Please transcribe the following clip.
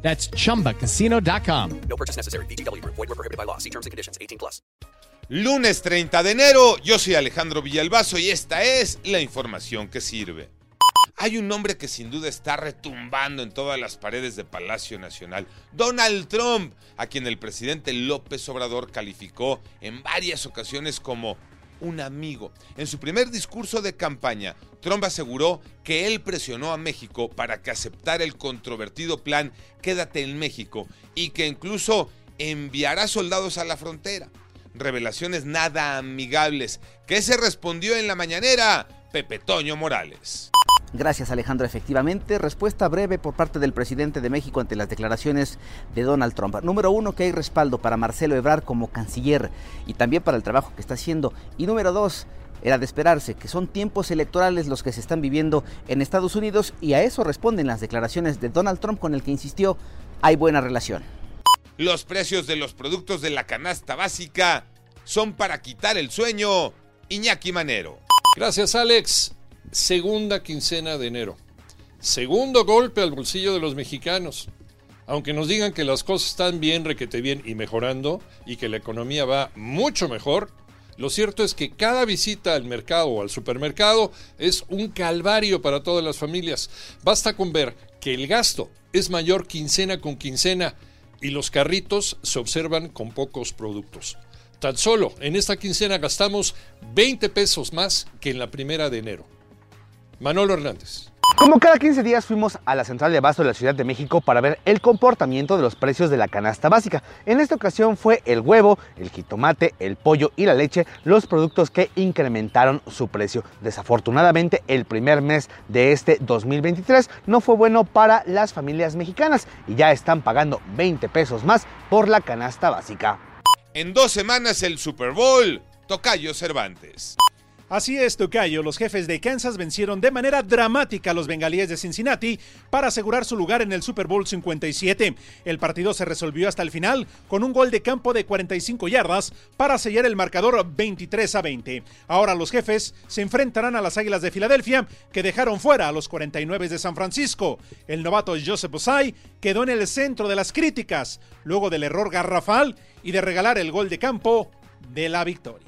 That's chumbacasino.com. No purchase necessary. BGW. Void were prohibited by law. See terms and conditions. 18 plus. Lunes 30 de enero, yo soy Alejandro Villalbazo y esta es la información que sirve. Hay un nombre que sin duda está retumbando en todas las paredes de Palacio Nacional, Donald Trump, a quien el presidente López Obrador calificó en varias ocasiones como un amigo. En su primer discurso de campaña, Trump aseguró que él presionó a México para que aceptara el controvertido plan Quédate en México y que incluso enviará soldados a la frontera. Revelaciones nada amigables. ¿Qué se respondió en la mañanera? Pepe Toño Morales. Gracias Alejandro. Efectivamente, respuesta breve por parte del presidente de México ante las declaraciones de Donald Trump. Número uno, que hay respaldo para Marcelo Ebrard como canciller y también para el trabajo que está haciendo. Y número dos, era de esperarse que son tiempos electorales los que se están viviendo en Estados Unidos y a eso responden las declaraciones de Donald Trump con el que insistió hay buena relación. Los precios de los productos de la canasta básica son para quitar el sueño. Iñaki Manero. Gracias Alex. Segunda quincena de enero. Segundo golpe al bolsillo de los mexicanos. Aunque nos digan que las cosas están bien, requete bien y mejorando, y que la economía va mucho mejor, lo cierto es que cada visita al mercado o al supermercado es un calvario para todas las familias. Basta con ver que el gasto es mayor quincena con quincena y los carritos se observan con pocos productos. Tan solo en esta quincena gastamos 20 pesos más que en la primera de enero. Manolo Hernández. Como cada 15 días fuimos a la central de abasto de la Ciudad de México para ver el comportamiento de los precios de la canasta básica. En esta ocasión fue el huevo, el jitomate, el pollo y la leche los productos que incrementaron su precio. Desafortunadamente el primer mes de este 2023 no fue bueno para las familias mexicanas y ya están pagando 20 pesos más por la canasta básica. En dos semanas el Super Bowl. Tocayo Cervantes. Así es, Tocayo. Los jefes de Kansas vencieron de manera dramática a los bengalíes de Cincinnati para asegurar su lugar en el Super Bowl 57. El partido se resolvió hasta el final con un gol de campo de 45 yardas para sellar el marcador 23 a 20. Ahora los jefes se enfrentarán a las Águilas de Filadelfia que dejaron fuera a los 49 de San Francisco. El novato Joseph Osai quedó en el centro de las críticas luego del error garrafal y de regalar el gol de campo de la victoria.